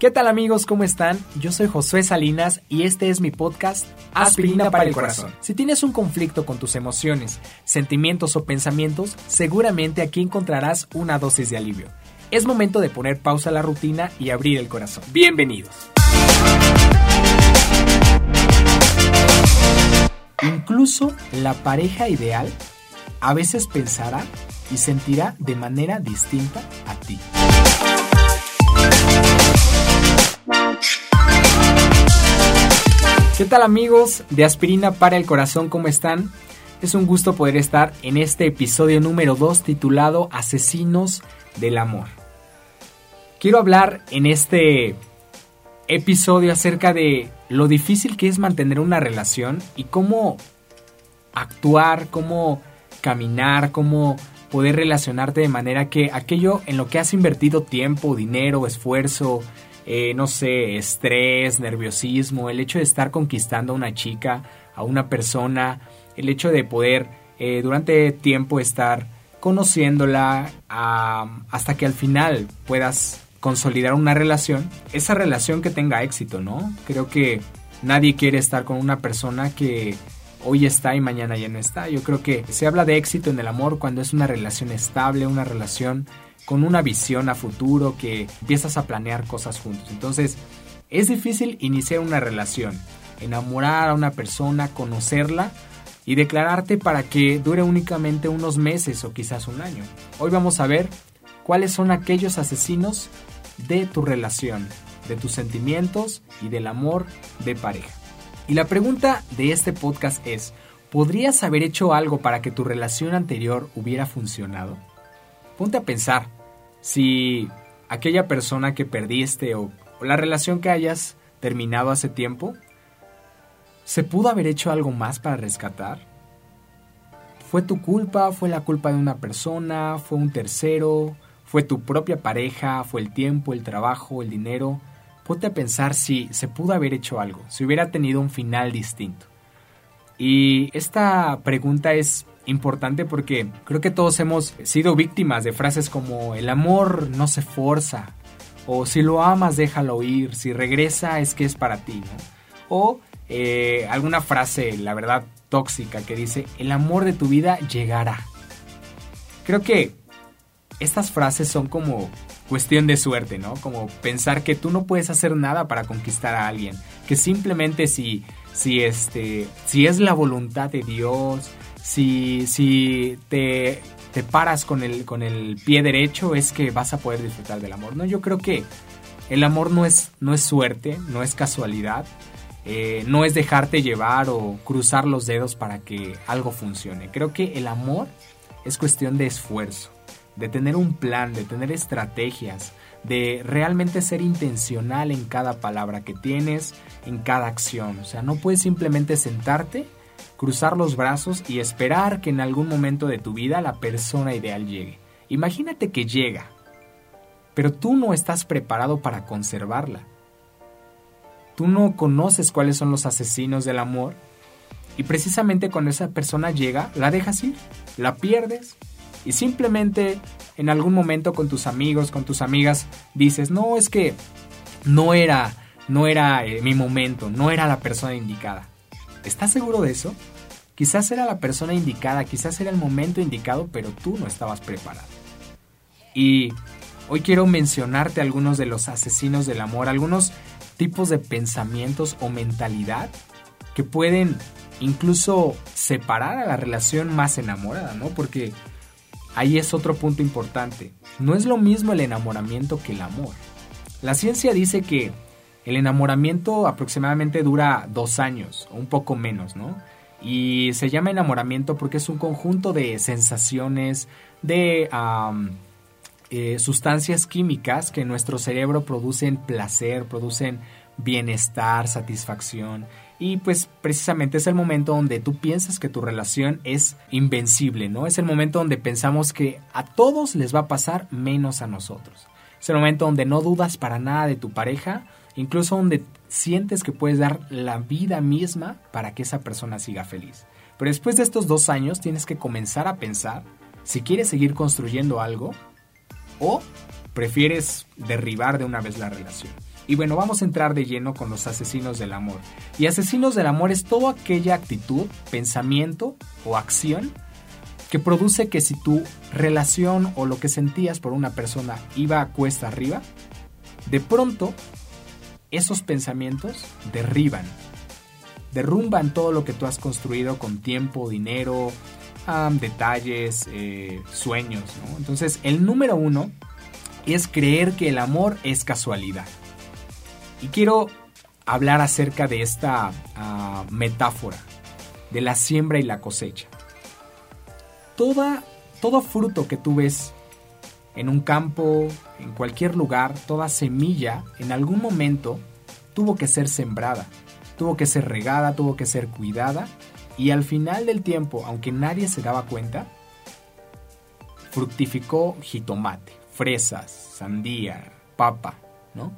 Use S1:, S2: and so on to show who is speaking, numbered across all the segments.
S1: ¿Qué tal amigos? ¿Cómo están? Yo soy Josué Salinas y este es mi podcast Aspirina para el Corazón. Si tienes un conflicto con tus emociones, sentimientos o pensamientos, seguramente aquí encontrarás una dosis de alivio. Es momento de poner pausa a la rutina y abrir el corazón. Bienvenidos. Incluso la pareja ideal a veces pensará y sentirá de manera distinta a ti. ¿Qué tal amigos de Aspirina para el Corazón? ¿Cómo están? Es un gusto poder estar en este episodio número 2 titulado Asesinos del Amor. Quiero hablar en este episodio acerca de lo difícil que es mantener una relación y cómo actuar, cómo caminar, cómo poder relacionarte de manera que aquello en lo que has invertido tiempo, dinero, esfuerzo, eh, no sé, estrés, nerviosismo, el hecho de estar conquistando a una chica, a una persona, el hecho de poder eh, durante tiempo estar conociéndola hasta que al final puedas consolidar una relación, esa relación que tenga éxito, ¿no? Creo que nadie quiere estar con una persona que hoy está y mañana ya no está. Yo creo que se habla de éxito en el amor cuando es una relación estable, una relación con una visión a futuro, que empiezas a planear cosas juntos. Entonces, es difícil iniciar una relación, enamorar a una persona, conocerla y declararte para que dure únicamente unos meses o quizás un año. Hoy vamos a ver cuáles son aquellos asesinos de tu relación, de tus sentimientos y del amor de pareja. Y la pregunta de este podcast es, ¿podrías haber hecho algo para que tu relación anterior hubiera funcionado? Ponte a pensar, si aquella persona que perdiste o, la relación que hayas terminado hace tiempo, ¿se pudo haber hecho algo más para rescatar? ¿Fue tu culpa? ¿Fue la culpa de una persona? ¿Fue un tercero? ¿Fue tu propia pareja? ¿Fue el tiempo, el trabajo, el dinero? Ponte a pensar si se pudo haber hecho algo, si hubiera tenido un final distinto. Y esta pregunta es importante porque creo que todos hemos sido víctimas de frases como el amor no se forza o si lo amas déjalo ir, si regresa es que es para ti, O eh, alguna frase, la verdad, tóxica que dice el amor de tu vida llegará. Creo que estas frases son como cuestión de suerte, ¿no? Como pensar que tú no puedes hacer nada para conquistar a alguien, que simplemente si si este si es la voluntad de Dios, si, si te, te paras con el, con el pie derecho es que vas a poder disfrutar del amor. No, yo creo que el amor no es, no es suerte, no es casualidad, eh, no es dejarte llevar o cruzar los dedos para que algo funcione. Creo que el amor es cuestión de esfuerzo, de tener un plan, de tener estrategias, de realmente ser intencional en cada palabra que tienes, en cada acción. O sea, no puedes simplemente sentarte cruzar los brazos y esperar que en algún momento de tu vida la persona ideal llegue. Imagínate que llega, pero tú no estás preparado para conservarla. Tú no conoces cuáles son los asesinos del amor y precisamente cuando esa persona llega, la dejas ir, la pierdes y simplemente en algún momento con tus amigos, con tus amigas, dices, no, es que no era, no era eh, mi momento, no era la persona indicada. ¿Estás seguro de eso? Quizás era la persona indicada, quizás era el momento indicado, pero tú no estabas preparado. Y hoy quiero mencionarte algunos de los asesinos del amor, algunos tipos de pensamientos o mentalidad que pueden incluso separar a la relación más enamorada, ¿no? Porque ahí es otro punto importante. No es lo mismo el enamoramiento que el amor. La ciencia dice que el enamoramiento aproximadamente dura dos años, un poco menos, ¿no? Y se llama enamoramiento porque es un conjunto de sensaciones, de eh, sustancias químicas que nuestro cerebro producen placer, producen bienestar, satisfacción. Y pues precisamente es el momento donde tú piensas que tu relación es invencible, ¿no? Es el momento donde pensamos que a todos les va a pasar menos a nosotros. Es el momento donde no dudas para nada de tu pareja, incluso donde sientes que puedes dar la vida misma para que esa persona siga feliz. Pero después de estos dos años tienes que comenzar a pensar si quieres seguir construyendo algo o prefieres derribar de una vez la relación. Y bueno, vamos a entrar de lleno con los asesinos del amor. Y asesinos del amor es toda aquella actitud, pensamiento o acción que produce que si tu relación o lo que sentías por una persona iba a cuesta arriba, de pronto esos pensamientos derriban, derrumban todo lo que tú has construido con tiempo, dinero, detalles, eh, sueños. Entonces, el número uno es creer que el amor es casualidad. Y quiero hablar acerca de esta ah, metáfora, de la siembra y la cosecha. Todo fruto que tú ves en un campo, en cualquier lugar, toda semilla, en algún momento tuvo que ser sembrada, tuvo que ser regada, tuvo que ser cuidada y al final del tiempo, aunque nadie se daba cuenta, fructificó jitomate, fresas, sandía, papa, ¿no?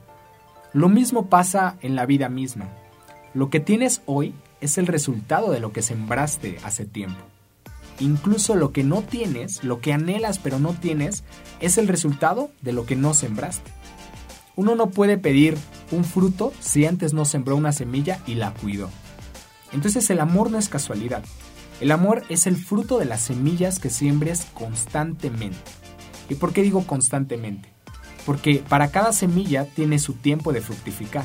S1: Lo mismo pasa en la vida misma. Lo que tienes hoy es el resultado de lo que sembraste hace tiempo. Incluso lo que no tienes, lo que anhelas pero no tienes, es el resultado de lo que no sembraste. Uno no puede pedir un fruto si antes no sembró una semilla y la cuidó. Entonces el amor no es casualidad. El amor es el fruto de las semillas que siembres constantemente. ¿Y por qué digo constantemente? Porque para cada semilla tiene su tiempo de fructificar.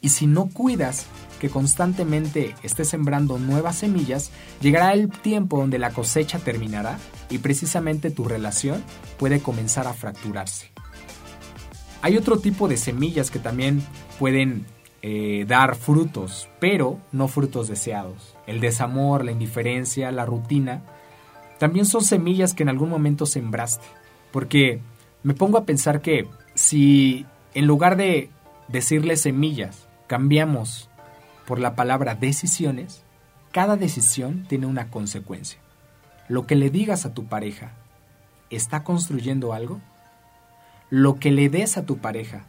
S1: Y si no cuidas que constantemente estés sembrando nuevas semillas, llegará el tiempo donde la cosecha terminará y precisamente tu relación puede comenzar a fracturarse. Hay otro tipo de semillas que también pueden eh, dar frutos, pero no frutos deseados. El desamor, la indiferencia, la rutina, también son semillas que en algún momento sembraste. Porque me pongo a pensar que si en lugar de decirle semillas, cambiamos por la palabra decisiones, cada decisión tiene una consecuencia. Lo que le digas a tu pareja, ¿está construyendo algo? Lo que le des a tu pareja,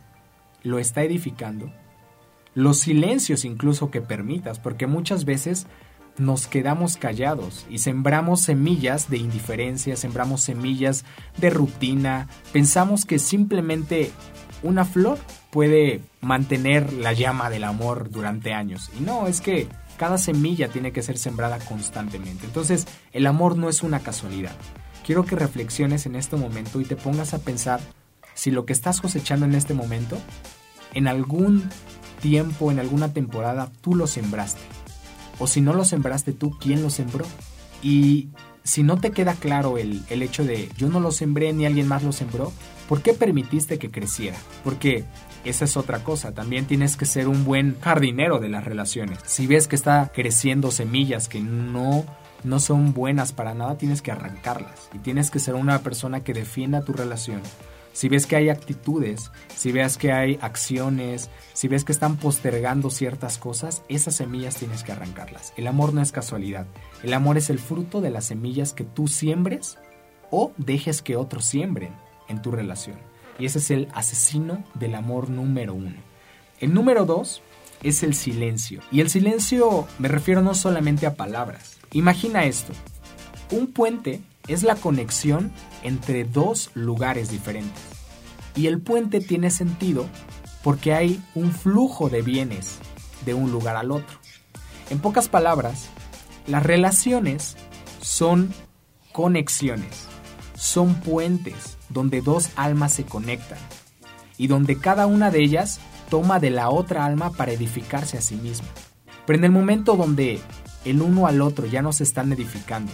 S1: ¿lo está edificando? los silencios incluso que permitas, porque muchas veces nos quedamos callados y sembramos semillas de indiferencia, sembramos semillas de rutina, pensamos que simplemente una flor puede mantener la llama del amor durante años. Y no, es que cada semilla tiene que ser sembrada constantemente. Entonces, el amor no es una casualidad. Quiero que reflexiones en este momento y te pongas a pensar si lo que estás cosechando en este momento en algún tiempo, en alguna temporada, tú lo sembraste. O si no lo sembraste tú, ¿quién lo sembró? Y si no te queda claro el, el, hecho de yo no lo sembré ni alguien más lo sembró, ¿por qué permitiste que creciera? Porque esa es otra cosa, también tienes que ser un buen jardinero de las relaciones. Si ves que está creciendo semillas que no no son buenas para nada, tienes que arrancarlas y tienes que ser una persona que defienda tu relación si ves que hay actitudes, si ves que hay acciones, si ves que están postergando ciertas cosas, esas semillas tienes que arrancarlas. El amor no es casualidad. El amor es el fruto de las semillas que tú siembres o dejes que otros siembren en tu relación. Y ese es el asesino del amor número uno. El número dos es el silencio. Y el silencio me refiero no solamente a palabras. Imagina esto. Un puente es la conexión entre dos lugares diferentes. Y el puente tiene sentido porque hay un flujo de bienes de un lugar al otro. En pocas palabras, las relaciones son conexiones, son puentes donde dos almas se conectan y donde cada una de ellas toma de la otra alma para edificarse a sí misma. Pero en el momento donde el uno al otro ya no se están edificando,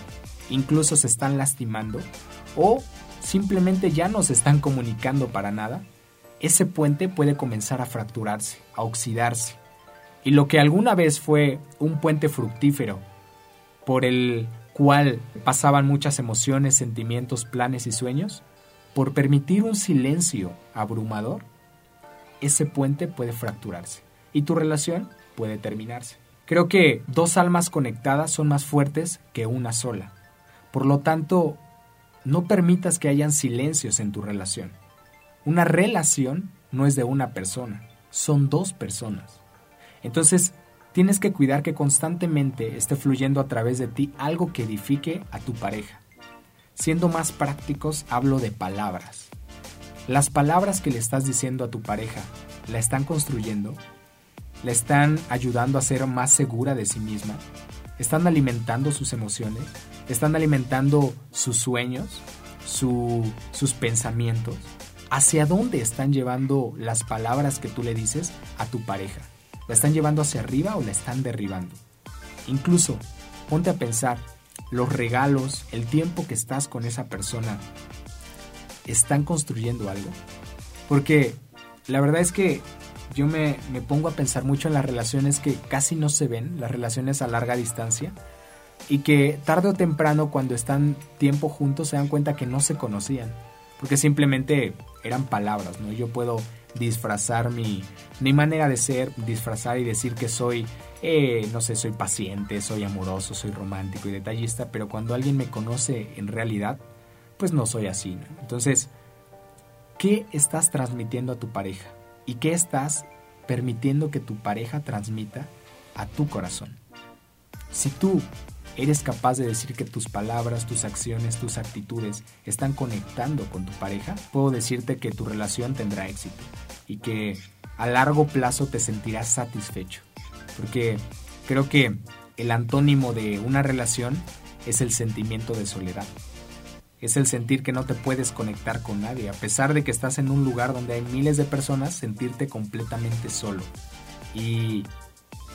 S1: incluso se están lastimando o simplemente ya no se están comunicando para nada, ese puente puede comenzar a fracturarse, a oxidarse. Y lo que alguna vez fue un puente fructífero, por el cual pasaban muchas emociones, sentimientos, planes y sueños, por permitir un silencio abrumador, ese puente puede fracturarse y tu relación puede terminarse. Creo que dos almas conectadas son más fuertes que una sola. Por lo tanto, no permitas que hayan silencios en tu relación. Una relación no es de una persona, son dos personas. Entonces, tienes que cuidar que constantemente esté fluyendo a través de ti algo que edifique a tu pareja. Siendo más prácticos, hablo de palabras. Las palabras que le estás diciendo a tu pareja la están construyendo, la están ayudando a ser más segura de sí misma, están alimentando sus emociones, están alimentando sus sueños, sus pensamientos. ¿Hacia dónde están llevando las palabras que tú le dices a tu pareja? ¿La están llevando hacia arriba o la están derribando? Incluso, ponte a pensar, los regalos, el tiempo que estás con esa persona, ¿están construyendo algo? Porque la verdad es que yo me, pongo a pensar mucho en las relaciones que casi no se ven, las relaciones a larga distancia, y que tarde o temprano cuando están tiempo juntos se dan cuenta que no se conocían, porque simplemente eran palabras, ¿no? Yo puedo disfrazar mi, mi manera de ser, disfrazar y decir que soy, eh, no sé, soy paciente, soy amoroso, soy romántico y detallista, pero cuando alguien me conoce en realidad, pues no soy así, ¿no? Entonces, ¿qué estás transmitiendo a tu pareja? ¿Y qué estás permitiendo que tu pareja transmita a tu corazón? Si tú eres capaz de decir que tus palabras, tus acciones, tus actitudes están conectando con tu pareja, puedo decirte que tu relación tendrá éxito y que a largo plazo te sentirás satisfecho. Porque creo que el antónimo de una relación es el sentimiento de soledad. Es el sentir que no te puedes conectar con nadie. A pesar de que estás en un lugar donde hay miles de personas, sentirte completamente solo. Y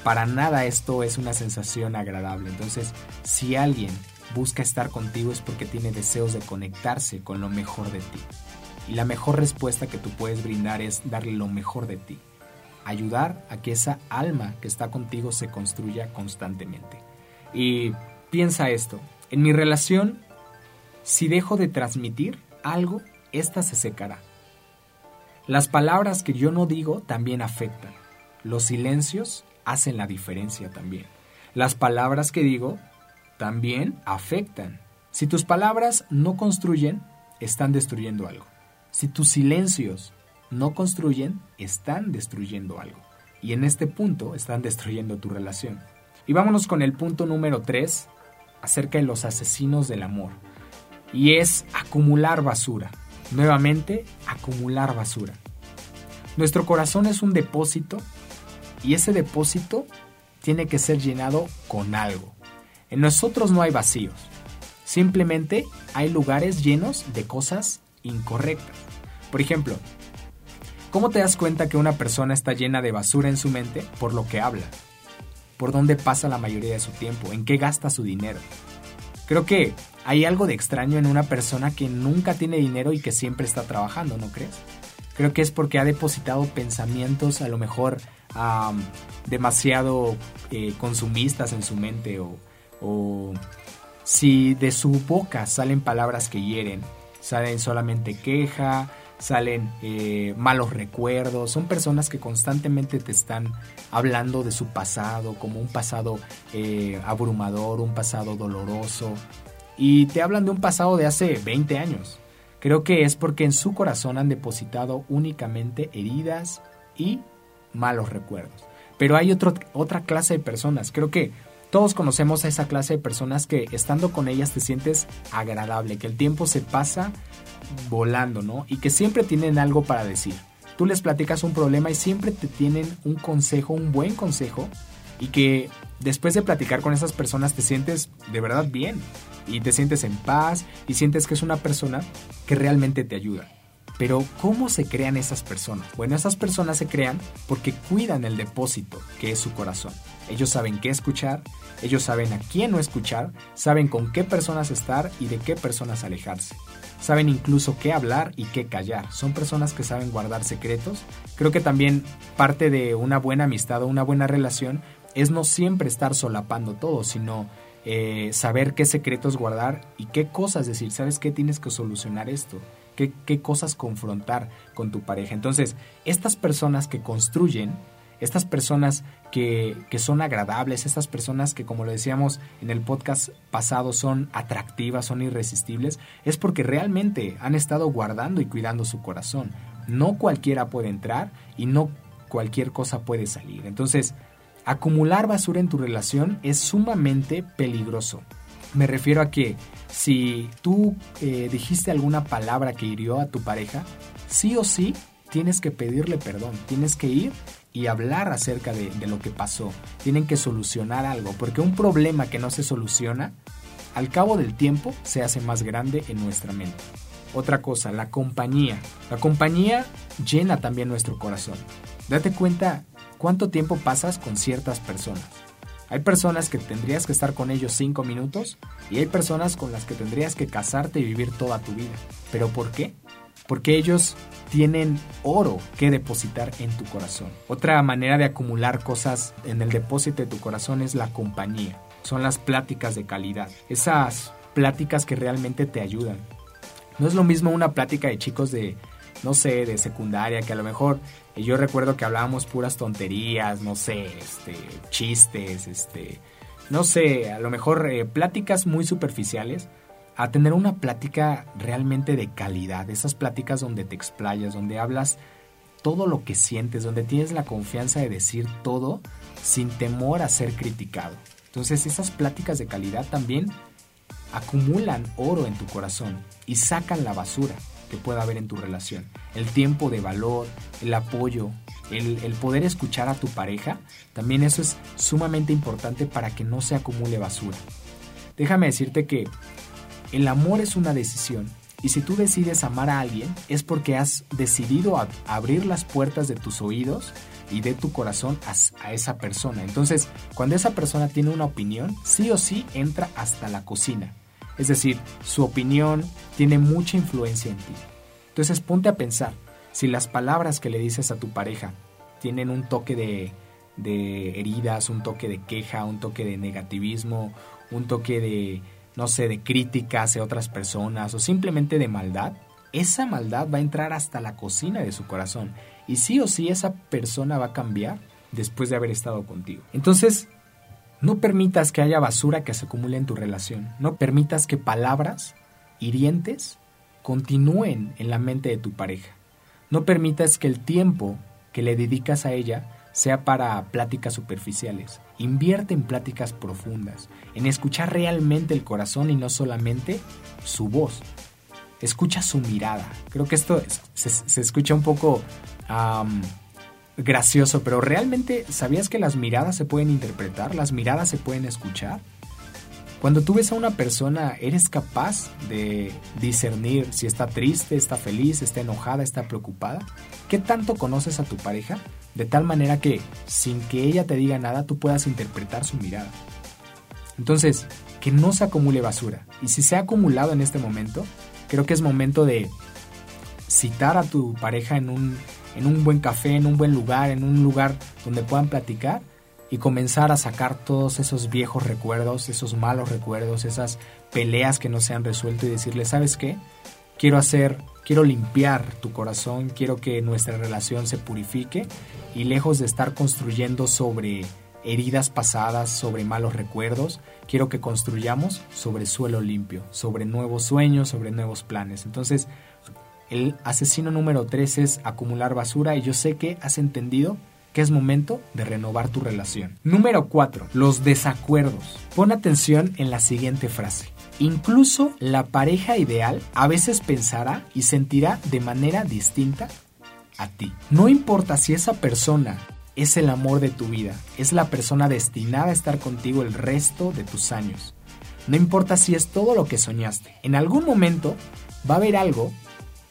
S1: para nada esto es una sensación agradable. Entonces, si alguien busca estar contigo es porque tiene deseos de conectarse con lo mejor de ti. Y la mejor respuesta que tú puedes brindar es darle lo mejor de ti. Ayudar a que esa alma que está contigo se construya constantemente. Y piensa esto, en mi relación, si dejo de transmitir algo, esta se secará. Las palabras que yo no digo también afectan. Los silencios hacen la diferencia también. Las palabras que digo también afectan. Si tus palabras no construyen, están destruyendo algo. Si tus silencios no construyen, están destruyendo algo. Y en este punto están destruyendo tu relación. Y vámonos con el punto número 3 acerca de los asesinos del amor. Y es acumular basura. Nuevamente, acumular basura. Nuestro corazón es un depósito y ese depósito tiene que ser llenado con algo. En nosotros no hay vacíos, simplemente hay lugares llenos de cosas incorrectas. Por ejemplo, ¿cómo te das cuenta que una persona está llena de basura en su mente? Por lo que habla, por dónde pasa la mayoría de su tiempo, en qué gasta su dinero. Creo que hay algo de extraño en una persona que nunca tiene dinero y que siempre está trabajando, ¿no crees? Creo que es porque ha depositado pensamientos a lo mejor demasiado eh, consumistas en su mente o, si de su boca salen palabras que hieren, salen solamente queja, salen eh, malos recuerdos, son personas que constantemente te están hablando de su pasado, como un pasado eh, abrumador, un pasado doloroso, y te hablan de un pasado de hace 20 años. Creo que es porque en su corazón han depositado únicamente heridas y malos recuerdos. Pero hay otro, otra clase de personas. Creo que todos conocemos a esa clase de personas que estando con ellas te sientes agradable, que el tiempo se pasa volando, ¿no? Y que siempre tienen algo para decir. Tú les platicas un problema y siempre te tienen un consejo, un buen consejo, y que después de platicar con esas personas te sientes de verdad bien, y te sientes en paz, y sientes que es una persona que realmente te ayuda. Pero ¿cómo se crean esas personas? Bueno, esas personas se crean porque cuidan el depósito que es su corazón. Ellos saben qué escuchar, ellos saben a quién no escuchar, saben con qué personas estar y de qué personas alejarse. Saben incluso qué hablar y qué callar. Son personas que saben guardar secretos. Creo que también parte de una buena amistad o una buena relación es no siempre estar solapando todo, sino eh, saber qué secretos guardar y qué cosas decir. ¿Sabes qué? Tienes que solucionar esto qué, cosas confrontar con tu pareja. Entonces, estas personas que construyen, estas personas que, que, son agradables, estas personas que, como lo decíamos en el podcast pasado, son atractivas, son irresistibles, es porque realmente han estado guardando y cuidando su corazón. No cualquiera puede entrar y no cualquier cosa puede salir. Entonces, acumular basura en tu relación es sumamente peligroso. Me refiero a que si tú eh, dijiste alguna palabra que hirió a tu pareja, sí o sí tienes que pedirle perdón, tienes que ir y hablar acerca de, de, lo que pasó. Tienen que solucionar algo, porque un problema que no se soluciona, al cabo del tiempo se hace más grande en nuestra mente. Otra cosa, la compañía. La compañía llena también nuestro corazón. Date cuenta cuánto tiempo pasas con ciertas personas. Hay personas que tendrías que estar con ellos cinco minutos y hay personas con las que tendrías que casarte y vivir toda tu vida. ¿Pero por qué? Porque ellos tienen oro que depositar en tu corazón. Otra manera de acumular cosas en el depósito de tu corazón es la compañía. Son las pláticas de calidad. Esas pláticas que realmente te ayudan. No es lo mismo una plática de chicos de, no sé, de secundaria, que a lo mejor eh, yo recuerdo que hablábamos puras tonterías, no sé, este, chistes, este, no sé, a lo mejor eh, pláticas muy superficiales, a tener una plática realmente de calidad, esas pláticas donde te explayas, donde hablas todo lo que sientes, donde tienes la confianza de decir todo sin temor a ser criticado. Entonces esas pláticas de calidad también acumulan oro en tu corazón y sacan la basura que pueda haber en tu relación. El tiempo de valor, el apoyo, el, poder escuchar a tu pareja, también eso es sumamente importante para que no se acumule basura. Déjame decirte que el amor es una decisión y si tú decides amar a alguien es porque has decidido abrir las puertas de tus oídos y de tu corazón a, a, esa persona. Entonces, cuando esa persona tiene una opinión, sí o sí entra hasta la cocina. Es decir, su opinión tiene mucha influencia en ti. Entonces ponte a pensar, si las palabras que le dices a tu pareja tienen un toque de, de heridas, un toque de queja, un toque de negativismo, un toque de, no sé, de crítica hacia otras personas o simplemente de maldad, esa maldad va a entrar hasta la cocina de su corazón. Y sí o sí esa persona va a cambiar después de haber estado contigo. Entonces, no permitas que haya basura que se acumule en tu relación. No permitas que palabras hirientes continúen en la mente de tu pareja. No permitas que el tiempo que le dedicas a ella sea para pláticas superficiales. Invierte en pláticas profundas, en escuchar realmente el corazón y no solamente su voz. Escucha su mirada. Creo que esto se, se escucha un poco gracioso, pero realmente ¿sabías que las miradas se pueden interpretar? ¿Las miradas se pueden escuchar? Cuando tú ves a una persona, ¿eres capaz de discernir si está triste, está feliz, está enojada, está preocupada? ¿Qué tanto conoces a tu pareja? De tal manera que, sin que ella te diga nada, tú puedas interpretar su mirada. Entonces, que no se acumule basura. Y si se ha acumulado en este momento, creo que es momento de citar a tu pareja en un en un buen café, en un buen lugar, en un lugar donde puedan platicar y comenzar a sacar todos esos viejos recuerdos, esos malos recuerdos, esas peleas que no se han resuelto y decirle, ¿sabes qué? Quiero hacer, quiero limpiar tu corazón, quiero que nuestra relación se purifique y lejos de estar construyendo sobre heridas pasadas, sobre malos recuerdos, quiero que construyamos sobre suelo limpio, sobre nuevos sueños, sobre nuevos planes. Entonces, el asesino número 3 es acumular basura y yo sé que has entendido que es momento de renovar tu relación. Número 4. Los desacuerdos. Pon atención en la siguiente frase. Incluso la pareja ideal a veces pensará y sentirá de manera distinta a ti. No importa si esa persona es el amor de tu vida, es la persona destinada a estar contigo el resto de tus años. No importa si es todo lo que soñaste. En algún momento va a haber algo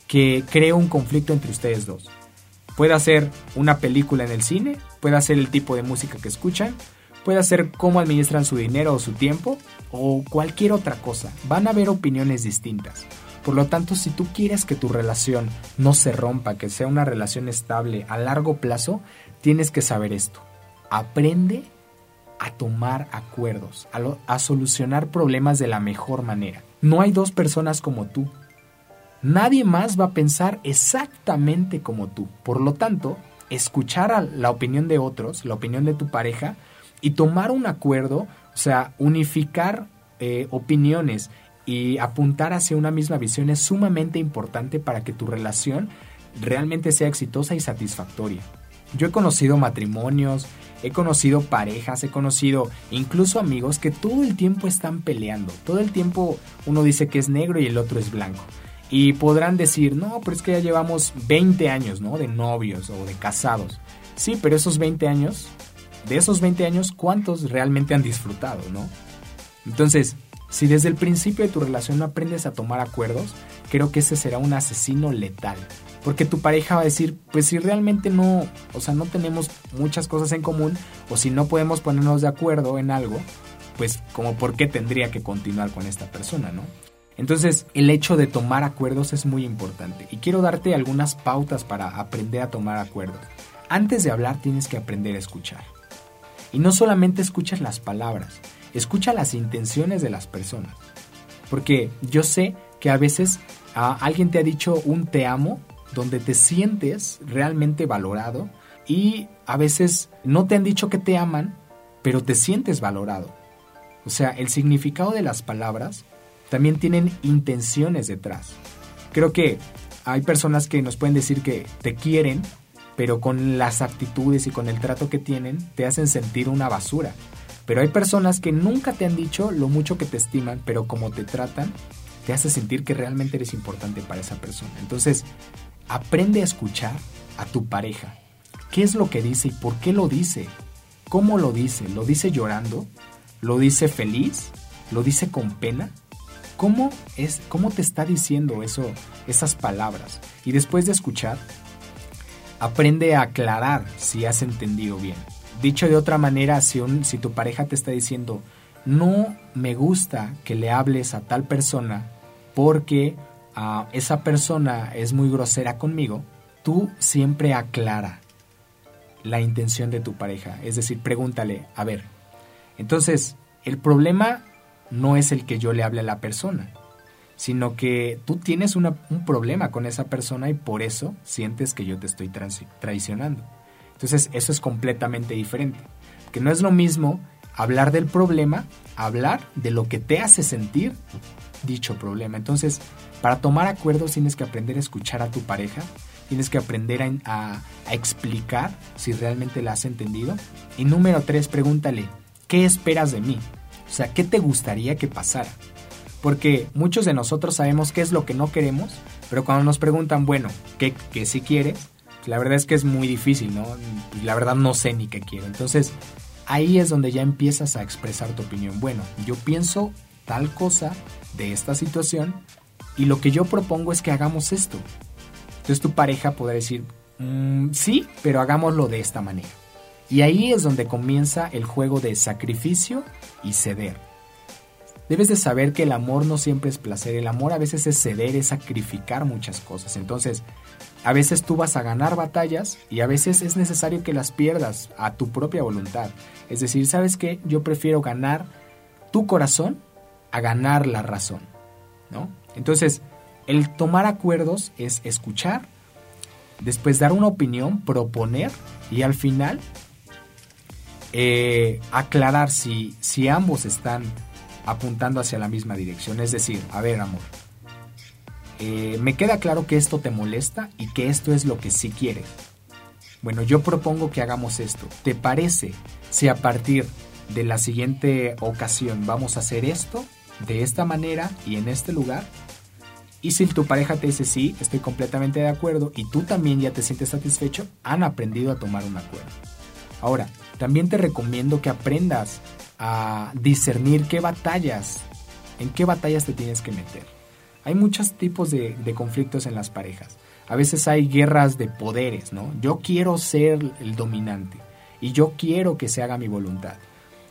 S1: que cree un conflicto entre ustedes dos. Puede ser una película en el cine, puede ser el tipo de música que escuchan, puede ser cómo administran su dinero o su tiempo, o cualquier otra cosa. Van a haber opiniones distintas. Por lo tanto, si tú quieres que tu relación no se rompa, que sea una relación estable a largo plazo, tienes que saber esto. Aprende a tomar acuerdos, a, a solucionar problemas de la mejor manera. No hay dos personas como tú, Nadie más va a pensar exactamente como tú. Por lo tanto, escuchar a la opinión de otros, la opinión de tu pareja, y tomar un acuerdo, o sea, unificar eh, opiniones y apuntar hacia una misma visión es sumamente importante para que tu relación realmente sea exitosa y satisfactoria. Yo he conocido matrimonios, he conocido parejas, he conocido incluso amigos que todo el tiempo están peleando, todo el tiempo uno dice que es negro y el otro es blanco. Y podrán decir, no, pero es que ya llevamos 20 años, ¿no? De novios o de casados. Sí, pero esos 20 años, de esos 20 años, ¿cuántos realmente han disfrutado, ¿no? Entonces, si desde el principio de tu relación no aprendes a tomar acuerdos, creo que ese será un asesino letal. Porque tu pareja va a decir, pues si realmente no, o sea, no tenemos muchas cosas en común, o si no podemos ponernos de acuerdo en algo, pues como por qué tendría que continuar con esta persona, ¿no? Entonces, el hecho de tomar acuerdos es muy importante y quiero darte algunas pautas para aprender a tomar acuerdos. Antes de hablar tienes que aprender a escuchar. Y no solamente escuchas las palabras, escucha las intenciones de las personas. Porque yo sé que a veces alguien te ha dicho un te amo donde te sientes realmente valorado y a veces no te han dicho que te aman, pero te sientes valorado. O sea, el significado de las palabras también tienen intenciones detrás. Creo que hay personas que nos pueden decir que te quieren, pero con las actitudes y con el trato que tienen te hacen sentir una basura. Pero hay personas que nunca te han dicho lo mucho que te estiman, pero como te tratan, te hace sentir que realmente eres importante para esa persona. Entonces, aprende a escuchar a tu pareja. ¿Qué es lo que dice y por qué lo dice? ¿Cómo lo dice? ¿Lo dice llorando? ¿Lo dice feliz? ¿Lo dice con pena? ¿Cómo, es, cómo te está diciendo eso, esas palabras? Y después de escuchar, aprende a aclarar si has entendido bien. Dicho de otra manera, si, si tu pareja te está diciendo, no me gusta que le hables a tal persona porque ah, esa persona es muy grosera conmigo, tú siempre aclara la intención de tu pareja. Es decir, pregúntale, a ver, entonces, el problema no es el que yo le hable a la persona, sino que tú tienes un problema con esa persona y por eso sientes que yo te estoy traicionando. Entonces, eso es completamente diferente. Que no es lo mismo hablar del problema, hablar de lo que te hace sentir dicho problema. Entonces, para tomar acuerdos tienes que aprender a escuchar a tu pareja, tienes que aprender a, a explicar si realmente la has entendido. Y número tres, pregúntale, ¿qué esperas de mí? O sea, ¿qué te gustaría que pasara? Porque muchos de nosotros sabemos qué es lo que no queremos, pero cuando nos preguntan, bueno, ¿qué, qué si quieres? La verdad es que es muy difícil, ¿no? La verdad no sé ni qué quiero. Entonces, ahí es donde ya empiezas a expresar tu opinión. Bueno, yo pienso tal cosa de esta situación y lo que yo propongo es que hagamos esto. Entonces tu pareja podrá decir, mm, sí, pero hagámoslo de esta manera. Y ahí es donde comienza el juego de sacrificio y ceder. Debes de saber que el amor no siempre es placer, el amor a veces es ceder, es sacrificar muchas cosas. Entonces, a veces tú vas a ganar batallas y a veces es necesario que las pierdas a tu propia voluntad. Es decir, ¿sabes qué? Yo prefiero ganar tu corazón a ganar la razón, ¿no? Entonces, el tomar acuerdos es escuchar, después dar una opinión, proponer y al final eh, aclarar si, si ambos están apuntando hacia la misma dirección. Es decir, a ver, amor, eh, me queda claro que esto te molesta y que esto es lo que sí quieres. Bueno, yo propongo que hagamos esto. ¿Te parece si a partir de la siguiente ocasión vamos a hacer esto de esta manera y en este lugar? Y si tu pareja te dice sí, estoy completamente de acuerdo y tú también ya te sientes satisfecho, han aprendido a tomar un acuerdo. Ahora, también te recomiendo que aprendas a discernir qué batallas, en qué batallas te tienes que meter. Hay muchos tipos de, conflictos en las parejas. A veces hay guerras de poderes, ¿no? Yo quiero ser el dominante y yo quiero que se haga mi voluntad.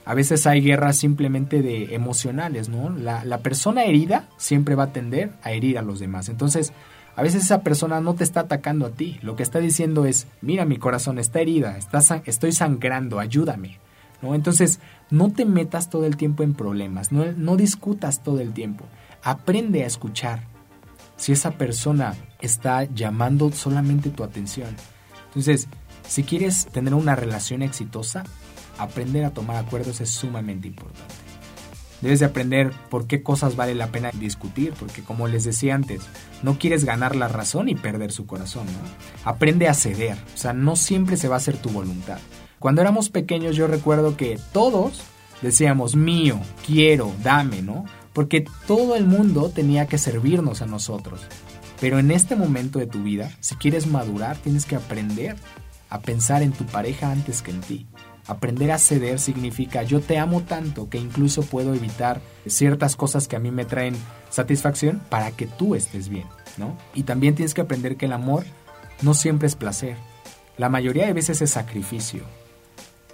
S1: A veces hay guerras simplemente de emocionales, ¿no? La, la persona herida siempre va a tender a herir a los demás. Entonces, a veces esa persona no te está atacando a ti, lo que está diciendo es, mira mi corazón está herida, está estoy sangrando, ayúdame. ¿No? Entonces, no te metas todo el tiempo en problemas, no, no discutas todo el tiempo, aprende a escuchar. Si esa persona está llamando solamente tu atención. Entonces, si quieres tener una relación exitosa, aprender a tomar acuerdos es sumamente importante. Debes de aprender por qué cosas vale la pena discutir, porque como les decía antes, no quieres ganar la razón y perder su corazón, ¿no? Aprende a ceder, o sea, no siempre se va a hacer tu voluntad. Cuando éramos pequeños yo recuerdo que todos decíamos mío, quiero, dame, ¿no? porque todo el mundo tenía que servirnos a nosotros. Pero en este momento de tu vida, si quieres madurar, tienes que aprender a pensar en tu pareja antes que en ti. Aprender a ceder significa yo te amo tanto que incluso puedo evitar ciertas cosas que a mí me traen satisfacción para que tú estés bien, ¿no? Y también tienes que aprender que el amor no siempre es placer. La mayoría de veces es sacrificio.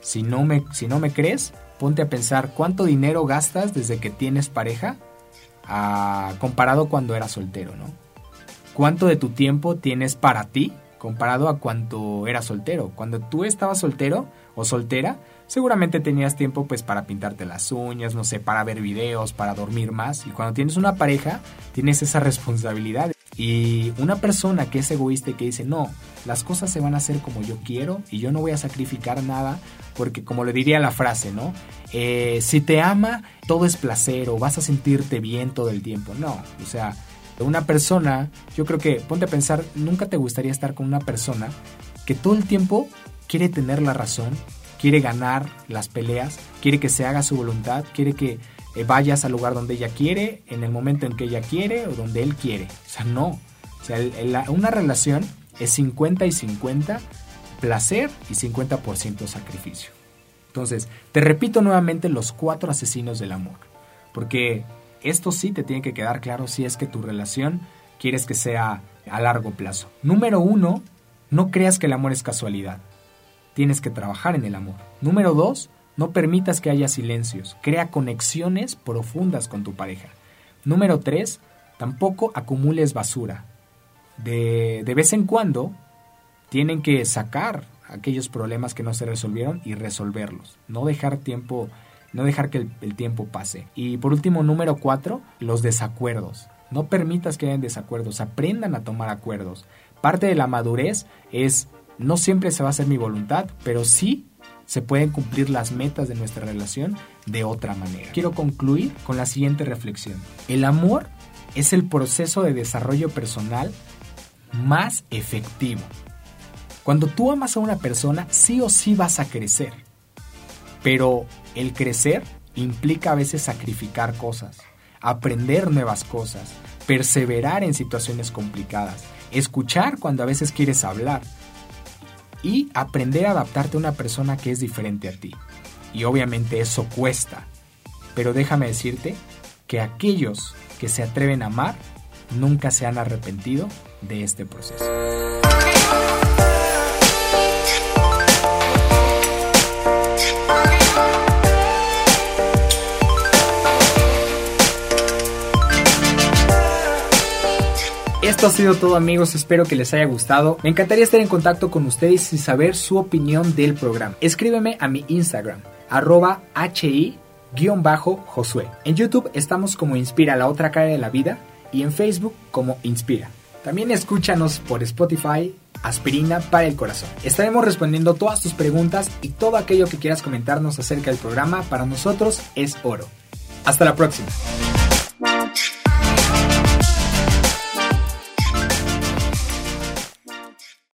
S1: Si no me, si no me crees, ponte a pensar cuánto dinero gastas desde que tienes pareja a, comparado cuando eras soltero, ¿no? ¿Cuánto de tu tiempo tienes para ti comparado a cuando eras soltero? Cuando tú estabas soltero o soltera, seguramente tenías tiempo pues para pintarte las uñas, no sé, para ver videos, para dormir más. Y cuando tienes una pareja, tienes esa responsabilidad. Y una persona que es egoísta y que dice, no, las cosas se van a hacer como yo quiero y yo no voy a sacrificar nada, porque como le diría la frase, ¿no? Eh, si te ama, todo es placer o vas a sentirte bien todo el tiempo. No, o sea, una persona, yo creo que, ponte a pensar, nunca te gustaría estar con una persona que todo el tiempo quiere tener la razón, quiere ganar las peleas, quiere que se haga su voluntad, quiere que eh, vayas al lugar donde ella quiere, en el momento en que ella quiere o donde él quiere. O sea, no. O sea, una relación es 50 y 50 placer y 50% sacrificio. Entonces, te repito nuevamente los cuatro asesinos del amor. Porque esto sí te tiene que quedar claro si es que tu relación quieres que sea a largo plazo. Número uno, no creas que el amor es casualidad. Tienes que trabajar en el amor. Número dos, no permitas que haya silencios, crea conexiones profundas con tu pareja. Número 3. Tampoco acumules basura. De, de vez en cuando tienen que sacar aquellos problemas que no se resolvieron y resolverlos. No dejar tiempo, no dejar que el, tiempo pase. Y por último, número 4, los desacuerdos. No permitas que hayan desacuerdos, aprendan a tomar acuerdos. Parte de la madurez es no siempre se va a hacer mi voluntad, pero sí se pueden cumplir las metas de nuestra relación de otra manera. Quiero concluir con la siguiente reflexión. El amor es el proceso de desarrollo personal más efectivo. Cuando tú amas a una persona, sí o sí vas a crecer. Pero el crecer implica a veces sacrificar cosas, aprender nuevas cosas, perseverar en situaciones complicadas, escuchar cuando a veces quieres hablar, y aprender a adaptarte a una persona que es diferente a ti. Y obviamente eso cuesta. Pero déjame decirte que aquellos que se atreven a amar nunca se han arrepentido de este proceso. Esto ha sido todo amigos, espero que les haya gustado. Me encantaría estar en contacto con ustedes y saber su opinión del programa. Escríbeme a mi Instagram, arroba hi-josué. En YouTube estamos como Inspira la otra cara de la vida y en Facebook como Inspira. También escúchanos por Spotify, Aspirina para el Corazón. Estaremos respondiendo todas tus preguntas y todo aquello que quieras comentarnos acerca del programa para nosotros es oro. Hasta la próxima.